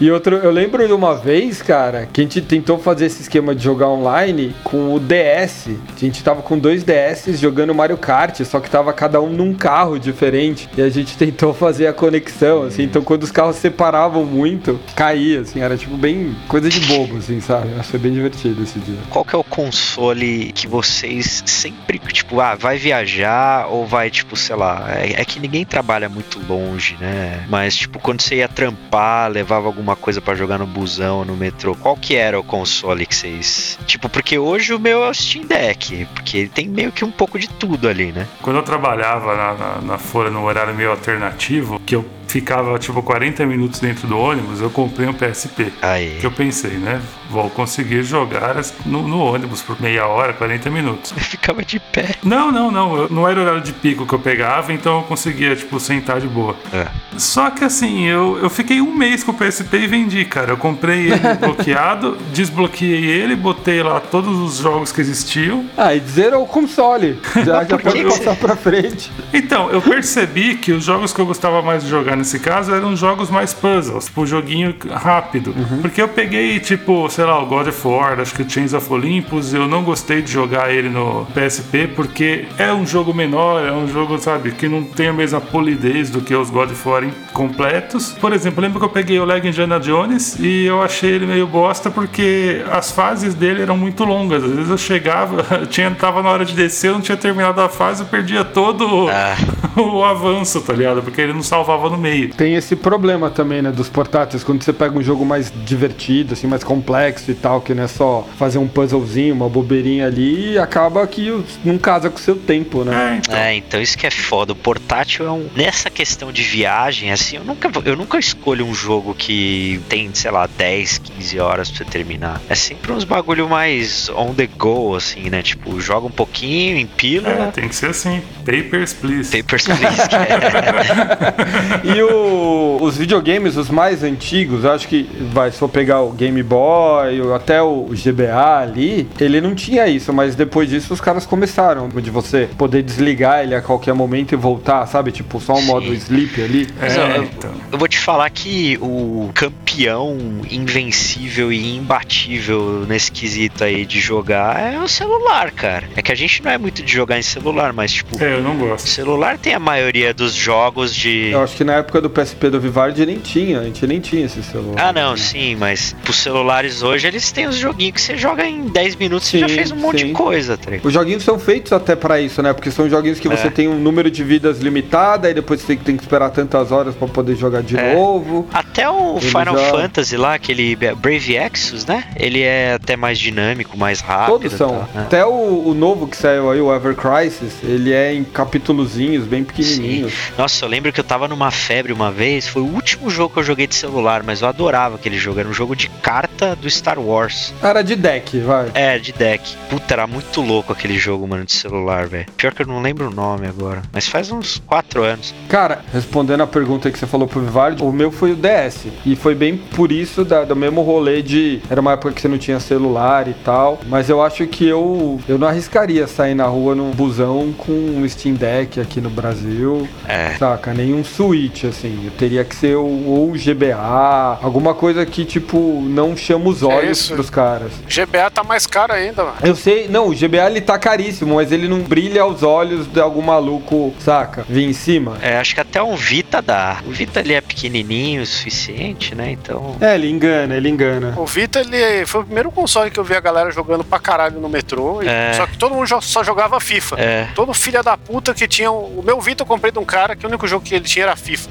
E outro, eu lembro de uma vez, cara, que a gente tentou fazer esse esquema de jogar online com o DS. A gente tava com dois DS jogando Mario Kart, só que tava cada um num carro diferente. E a gente *laughs* tentou fazer a conexão, assim. Então quando os carros separavam muito, caía, assim. Era tipo bem coisa de bobo, assim, sabe? Acho que foi bem divertido esse dia. Qual que é o console que vocês sempre, tipo, ah, vai viajar ou vai, tipo, sei lá, é, é que ninguém trabalha muito longe, né? Mas, tipo, quando você ia trampar, levava alguma coisa pra jogar no busão, no metrô, qual que era o console que vocês... Tipo, porque hoje o meu é o Steam Deck, porque ele tem meio que um pouco de tudo ali, né? Quando eu trabalhava na, na, na Folha no horário meio alternativo, que eu ficava tipo 40 minutos dentro do ônibus, eu comprei um PSP. Aí. Que eu pensei, né? Vou conseguir jogar no, no ônibus por meia hora, 40 minutos. *laughs* Ficava de pé. Não, não, não. eu- Não era horário de pico que eu pegava, então eu conseguia, tipo, sentar de boa. É. Só que assim, eu, eu fiquei um mês com o PSP e vendi, cara. Eu comprei ele *laughs* bloqueado, desbloqueei ele, botei lá todos os jogos que existiam. Ah, e zerou o console. *laughs* Já, já pode passar pra frente. Então, eu percebi que os jogos que eu gostava mais de jogar nesse caso eram jogos mais puzzles, tipo joguinho rápido. Porque eu peguei, tipo, sei lá, o God of War, acho que o Chains of Olympus, eu não gostei de jogar ele no PSP porque é um jogo menor, é um jogo, sabe, que não tem a mesma polidez do que os God of War completos. Por exemplo, lembro que eu peguei o Lego Indiana Jones e eu achei ele meio bosta porque as fases dele eram muito longas. Às vezes eu chegava, *laughs* tinha, tava na hora de descer, eu não tinha terminado a fase, eu perdia todo Ah. *laughs* o avanço, tá ligado? Porque ele não salvava no meio. Tem esse problema também, né, dos portáteis, quando você pega um jogo mais divertido, assim, mais complexo e tal, que não é só fazer um puzzlezinho, uma bobeirinha ali, acaba que não casa com o seu tempo, né? É, então. É, então isso que é foda. O portátil é um. Nessa questão de viagem, assim, eu nunca, eu nunca escolho um jogo que tem, sei lá, 10, 15 horas pra você terminar. É sempre uns bagulho mais on the go, assim, né? Tipo, joga um pouquinho, É, empila. tem que ser assim. Papers, please. Papers, Please. é- *laughs* *laughs* E o- os videogames, os mais antigos, eu acho que vai, se for pegar o Game Boy, até o GBA ali, ele não tinha isso, mas depois disso os caras começaram, de você poder desligar ele a qualquer momento e voltar, sabe? Tipo, só um Sim. modo sleep ali. É, Mas, ó, então. Eu vou te falar que o campeão invencível e imbatível nesse quesito aí de jogar é o celular, cara. É que a gente não é muito de jogar em celular, mas tipo, É, eu não o gosto. celular tem a maioria dos jogos de. Eu acho que na época do PSP do Vivardi nem tinha, a gente nem tinha esse celular. Ah, não, sim, mas pros celulares hoje eles têm os joguinhos que você joga em 10 minutos e já Sim, fez um monte sim. de coisa, tá? Os joguinhos são feitos até pra isso, né? Porque são joguinhos que É. você tem um número de vidas limitado, aí depois você tem que esperar tantas horas pra poder jogar de É. novo. Até o Final já- Fantasy lá, aquele Brave Exos, né? Ele é até mais dinâmico, mais rápido. Todos são. né? Até o, o novo que saiu aí, o Ever Crisis, ele é em capítulozinhos, bem pequenininhos. Nossa, eu lembro que eu tava numa febre uma vez, foi o último jogo que eu joguei de celular, mas eu adorava aquele jogo. Era um jogo de carta do Star Wars. Era de deck, vai. É, de deck. Puta, era muito louco aquele jogo, mano, de celular, velho. Pior que eu não lembro o nome agora. Mas faz uns 4 anos. Cara, respondendo a pergunta que você falou pro Vivardi, o meu foi o DS. E foi bem por isso da- do mesmo rolê de. Era uma época que você não tinha celular e tal. Mas eu acho que eu, eu não arriscaria sair na rua num busão com um Steam Deck aqui no Brasil. É. Saca? Nenhum Switch, assim. Eu teria que ser o, ou o GBA, alguma coisa que, tipo, não chama os olhos isso. pros caras. GBA tá mais caro ainda, mano. Eu sei, não, o GBA ele tá caríssimo, mas ele não brilha aos olhos de algum maluco, saca? Vir em cima. É, acho que até um Vita dá. O Vita ali é pequenininho o suficiente, né? Então. É, ele engana, ele engana. O Vita, ele foi o primeiro console que eu vi a galera jogando pra caralho no metrô. e- É. Só que todo mundo só jogava FIFA. É. Todo filho da puta que tinha. O meu Vita eu comprei de um cara que o único jogo que ele tinha era FIFA.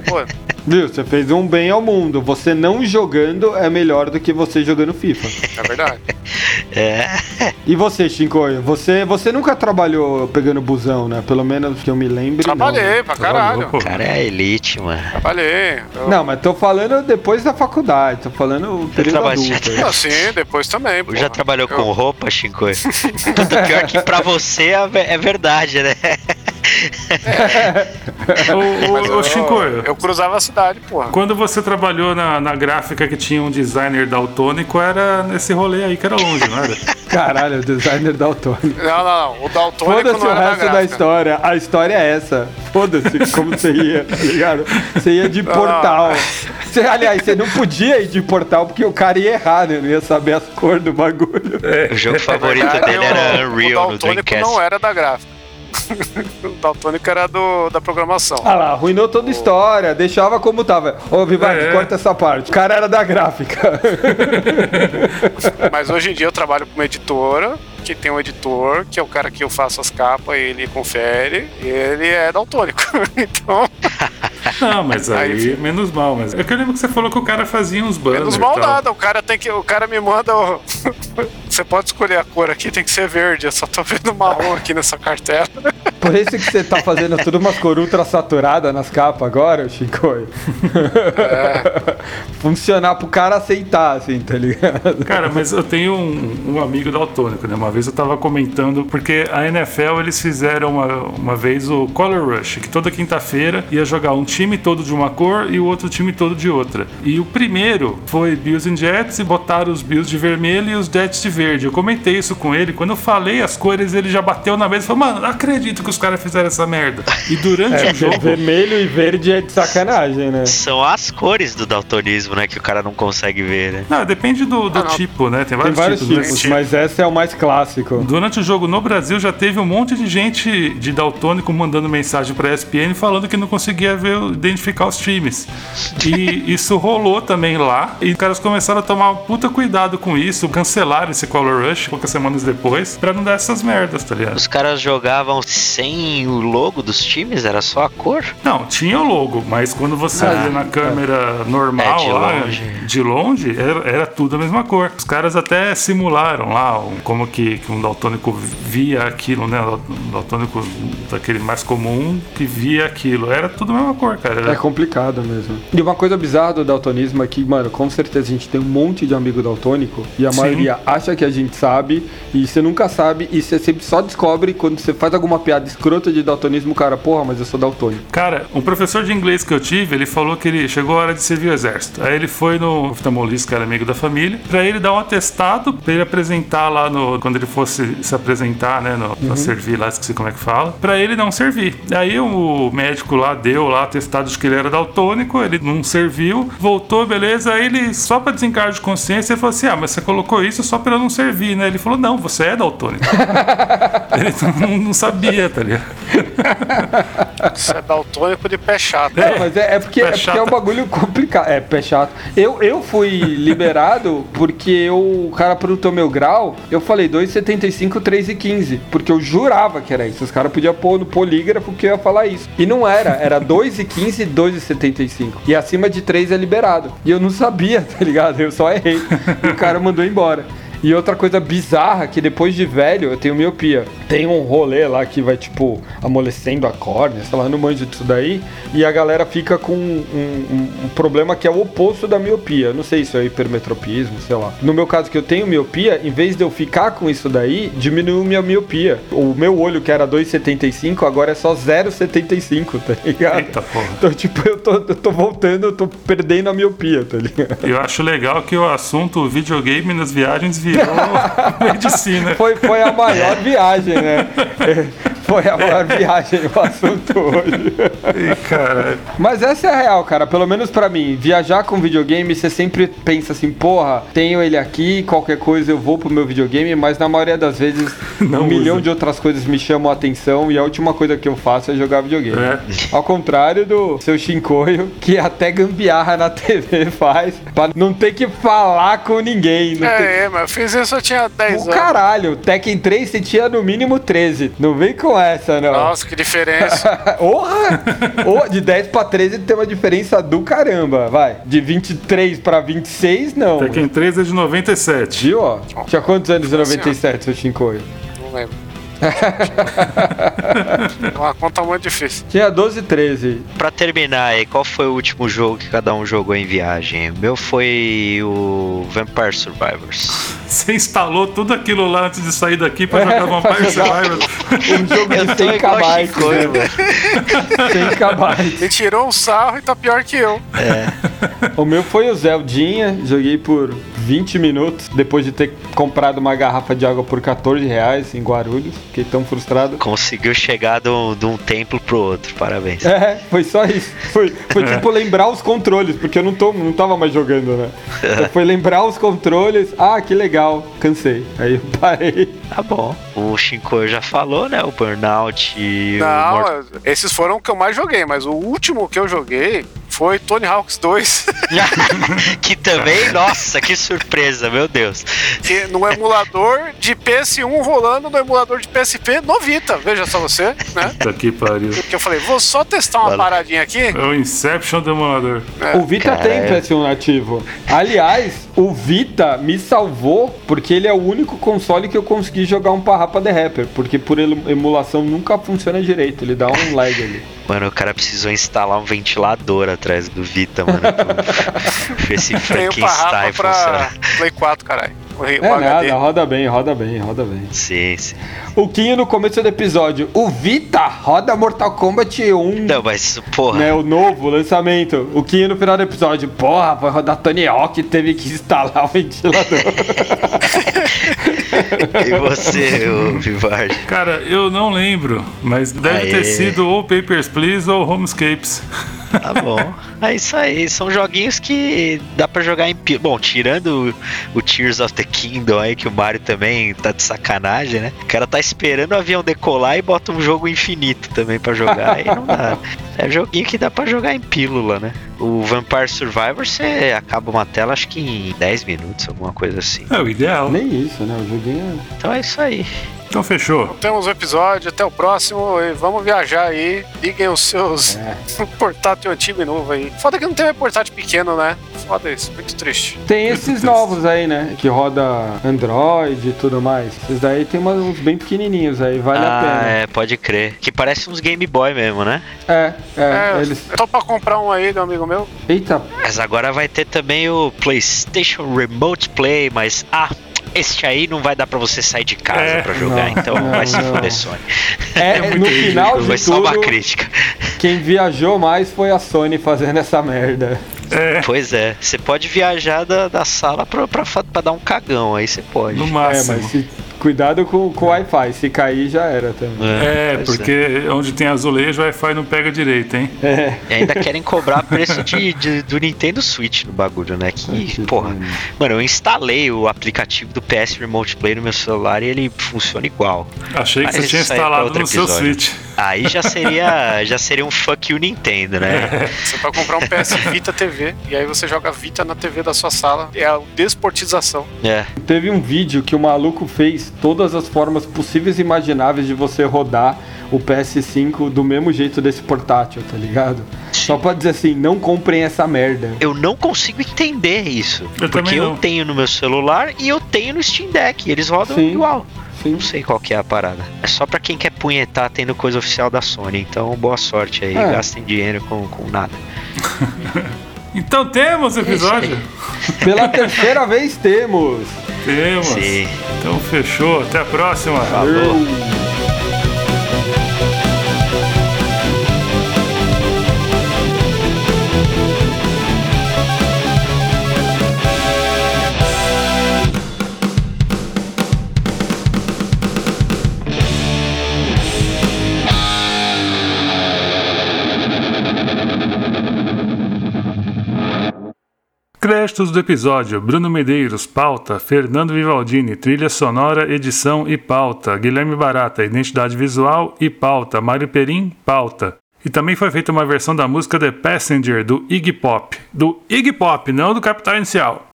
Pô, Viu? Você fez um bem ao mundo. Você não jogando é melhor do que você jogando FIFA. é verdade. É. E você, Shinkoio? Você, você nunca trabalhou pegando busão, né? Pelo menos que eu me lembre. não. Trabalhei pra caralho. Pô, O cara é elite, mano. Trabalhei. Eu- Não, mas tô falando depois da faculdade. Tô falando o período adulto. Assim, depois também. Já trabalhou Eu- com roupa, Chico? *laughs* Tudo pior que pra você é é verdade, né? Mas ô, eu, ô, Shinkoio, eu cruzava a cidade, porra. quando você trabalhou na, na gráfica que tinha um designer daltônico, era nesse rolê aí que era longe, não era? *laughs* Caralho, o designer daltônico. Não, não, não. O Daltônico Foda-se não o resto da história. A história é essa. Foda-se como você ia, tá ligado? Você ia de Não, portal. Você, aliás, você não podia ir de portal porque o cara ia errar, né? Não ia saber as cores do bagulho. O jogo favorito Na verdade, dele o- era O Unreal no Daltônico Dreamcast. não era da gráfica. *laughs* o Daltônico era do, da programação. Ah lá, arruinou toda a história, deixava como tava. Ô, Vivardi, É. corta essa parte. O cara era da gráfica. *laughs* Mas hoje em dia eu trabalho com uma editora, que tem um editor, que é o cara que eu faço as capas, ele confere, e ele é daltônico. *laughs* então, Não, mas aí, Aí, menos mal. Mas é que eu lembro que você falou que o cara fazia uns banners. menos e mal tal. nada, o cara tem que. O cara me manda. o- Você pode escolher a cor aqui, tem que ser verde. Eu só tô vendo marrom aqui nessa cartela. *laughs* por isso que você tá fazendo tudo umas cor ultra saturada nas capas agora, Chico? *laughs* Funcionar pro cara aceitar, assim, tá ligado? Cara, mas eu tenho um, um amigo daltônico, né? Uma vez eu tava comentando, porque a NFL eles fizeram uma, uma vez o Color Rush, que toda quinta-feira ia jogar um time todo de uma cor e o outro time todo de outra. E o primeiro foi Bills and Jets e botaram os Bills de vermelho e os Jets de verde. Eu comentei isso com ele, quando eu falei as cores, ele já bateu na mesa e falou: Mano, acredito que os caras fizeram essa merda. E durante É, o jogo. vermelho e verde é de sacanagem, né? São as cores do daltonismo, né? Que o cara não consegue ver, né? Não, depende do, do Ah, não. tipo, né? Tem Tem vários, vários tipos. né? tipos, mas esse é o mais clássico. Durante o jogo no Brasil já teve um monte de gente de daltônico mandando mensagem pra ESPN falando que não conseguia ver, identificar os times. E *laughs* isso rolou também lá. E os caras começaram a tomar um puta cuidado com isso, cancelaram esse Color Rush poucas semanas depois, pra não dar essas merdas, tá ligado? Os caras jogavam sem o logo dos times, era só a cor. Não, tinha o logo, mas quando você Ah, via na câmera normal, É, de lá, longe. de longe, era, era tudo a mesma cor. Os caras até simularam lá um- como que, que um daltônico via aquilo, né? Um daltônico daquele mais comum que via aquilo. Era tudo a mesma cor, cara. Era- É complicado mesmo. E uma coisa bizarra do daltonismo é que, mano, com certeza a gente tem um monte de amigo daltônico e a Sim. maioria acha que a gente sabe e você nunca sabe e você sempre só descobre quando você faz alguma piada escrota de daltonismo, cara, porra, mas eu sou daltônico. Cara, um professor de inglês que eu tive, ele falou que ele chegou a hora de servir o exército. Aí ele foi no oftalmologista, que era amigo da família, pra ele dar um atestado, pra ele apresentar lá no. Quando ele fosse se apresentar, né? No, Pra servir lá, esqueci como é que fala. Pra ele não servir. Aí o médico lá deu lá atestado de que ele era daltônico, ele não serviu, voltou, beleza. Aí ele, só pra desencargo de consciência, ele falou assim: Ah, mas você colocou isso só pra eu não servir, né? Ele falou: Não, você é daltônico. *laughs* ele não, não sabia, tá ligado? Isso é daltônico de pé chato. Não, mas é, é porque, é porque é um bagulho complicado. É, pé chato. Eu, eu fui liberado porque eu, o cara perguntou meu grau, eu falei 2,75, 3,15. Porque eu jurava que era isso. Os caras podiam pôr no polígrafo que eu ia falar isso. E não era, era 2,15 e 2,75. E acima de 3 é liberado. E eu não sabia, *laughs* tá ligado? Eu só errei. E o cara mandou embora. E outra coisa bizarra, que depois de velho eu tenho miopia. Tem um rolê lá que vai, tipo, amolecendo a córnea, sei lá, não manjo disso daí. E a galera fica com um, um- um problema que é o oposto da miopia. Não sei se é hipermetropismo, sei lá. No meu caso, que eu tenho miopia, em vez de eu ficar com isso daí, diminuiu minha miopia. O meu olho, que era 2,75, agora é só 0,75, tá ligado? Eita porra. Então, tipo, eu tô, eu tô voltando, eu tô perdendo a miopia, tá ligado? Eu acho legal que o assunto videogame nas viagens virou medicina. Foi, foi a maior viagem, né? *laughs* É, Foi a maior *laughs* viagem o assunto hoje. Ih, cara, Mas essa é a real, cara. Pelo menos pra mim, viajar com videogame, você sempre pensa assim, porra, tenho ele aqui, qualquer coisa eu vou pro meu videogame, mas na maioria das vezes *laughs* Não um milhão usa. de outras coisas me chamam a atenção e a última coisa que eu faço é jogar videogame. É. Ao contrário do seu Shinkoio, que até gambiarra na *laughs* TV faz, pra não ter que falar com ninguém. Não ter... É, é, mas eu fiz isso eu tinha 10 O anos. caralho, Tekken 3 você tinha no mínimo 13. Não vem com essa, não. Nossa, que diferença. *laughs* Porra! Oh, de 10 pra 13 tem uma diferença do caramba, vai. De 23 pra 26, não. Tekken 3 é de 97. Viu, ó? Tinha quantos anos em 97, seu Shinkoio? Não lembro. *laughs* Uma conta muito difícil. Tinha 12, 13. Pra terminar aí, qual foi o último jogo que cada um jogou em viagem? O meu foi o Vampire Survivors. Você instalou tudo aquilo lá antes de sair daqui pra jogar *laughs* Vampire Survivors. Um jogo Eu de tô 100 igual KB, Chicoio, né? velho. 100 KB. Ele tirou um sarro e tá pior que eu. O meu foi o Zeldinha, joguei por 20 minutos, depois de ter comprado uma garrafa de água por 14 reais em Guarulhos. Fiquei tão frustrado. Conseguiu chegar de um, de um templo pro outro, parabéns. É, foi só isso. Foi, foi tipo *laughs* lembrar os controles, porque eu não, tô, não tava mais jogando, né? *laughs* Então foi lembrar os controles. Ah, que legal. Cansei. Aí eu parei. Tá bom. O Shinko já falou, né? O Burnout e o Não, Mortal esses foram o que eu mais joguei, mas o último que eu joguei foi Tony Hawks 2. *laughs* que também, nossa, que surpresa, meu Deus. E no emulador de PS1 rolando no emulador de PSP no Vita. Veja só você, né? Puta que pariu. Que eu falei, vou só testar uma Valeu. paradinha aqui. É o Inception do emulador. O Vita Cara, tem é. PS1 nativo. Aliás, o Vita me salvou porque ele é o único console que eu consegui jogar um Parrapa The Rapper. Porque por emulação nunca funciona direito, ele dá um *laughs* lag ali. Mano, o cara precisou instalar um ventilador atrás do Vita, mano. pra *laughs* ver se Tem o Frankenstein Parrapa pra. Play 4, caralho. O, É o HD. nada, roda bem, roda bem, roda bem. Sim, sim. O Kinho no começo do episódio, o Vita roda Mortal Kombat 1. Não, mas, porra. Né, o novo lançamento. O Kinho no final do episódio, porra, vai rodar Tony Hawk, teve que instalar o ventilador. *laughs* *laughs* E você, ô Vivardi? Cara, eu não lembro, mas deve Aê. ter sido ou Papers, Please ou Homescapes. Tá bom. É isso aí. São joguinhos que dá pra jogar em. Bom, tirando o, o Tears of the Kingdom aí, que o Mario também tá de sacanagem, né? O cara tá esperando o avião decolar e bota um jogo infinito também pra jogar. Aí não dá. *laughs* É joguinho que dá pra jogar em pílula, né? O Vampire Survivor, você acaba uma tela acho que em 10 minutos, alguma coisa assim. É o ideal. Nem isso, né? O joguinho. Então é isso aí. Então fechou. Temos o episódio, até o próximo e vamos viajar aí. Liguem os seus É. *laughs* portátil antigo e novo aí. Foda que não tem mais portátil pequeno, né? Foda isso, muito triste. Tem esses novos aí, né? Que roda Android e tudo mais. Esses daí tem uns bem pequenininhos aí, vale a ah, pena. é, pode crer. Que parece uns Game Boy mesmo, né? É, é, É, eles. eu tô pra comprar um aí, meu amigo meu. Eita, Mas agora vai ter também o PlayStation Remote Play, mas ah, este aí não vai dar pra você sair de casa É, pra jogar, não, então não, vai se foder Sony. é, *laughs* muito no ridículo, final Vai de só uma tudo, crítica. quem viajou mais foi a Sony fazendo essa merda. É, Pois é, você pode viajar da, da sala pra, pra, pra dar um cagão, aí você pode. no É, máximo. mas se- cuidado com com o Wi-Fi, se cair já era também. É, pois porque onde tem azulejo, o Wi-Fi não pega direito, hein? É. E ainda querem cobrar preço de, de- do Nintendo Switch no bagulho, né? Que, porra. Mano, eu instalei o aplicativo do PS Remote Play no meu celular e ele funciona igual. Achei que Mas você tinha é instalado no seu. Switch. Aí já seria, já seria um fuck you Nintendo, né? *laughs* Você vai comprar um PS Vita TV e aí você joga Vita na TV da sua sala. É a desportização. É. Teve um vídeo que o maluco fez todas as formas possíveis e imagináveis de você rodar o PS5 do mesmo jeito desse portátil, tá ligado? Só pra dizer assim, não comprem essa merda. Eu não consigo entender isso. Eu porque eu tenho no meu celular e eu tenho no Steam Deck. Eles rodam Sim. igual. Sim. Não sei qual que é a parada. É só pra quem quer punhetar tendo coisa oficial da Sony. Então, boa sorte aí. É. Gastem dinheiro com, com nada. *laughs* Então temos episódio? Pela terceira vez temos. Temos. Sim. Então fechou. Até a próxima. Falou. Créditos do episódio: Bruno Medeiros, pauta. Fernando Vivaldini, trilha sonora, edição e pauta. Guilherme Barata, identidade visual e pauta. Mário Perim, pauta. E também foi feita uma versão da música The Passenger do Iggy Pop. Do Iggy Pop, não do Capital Inicial.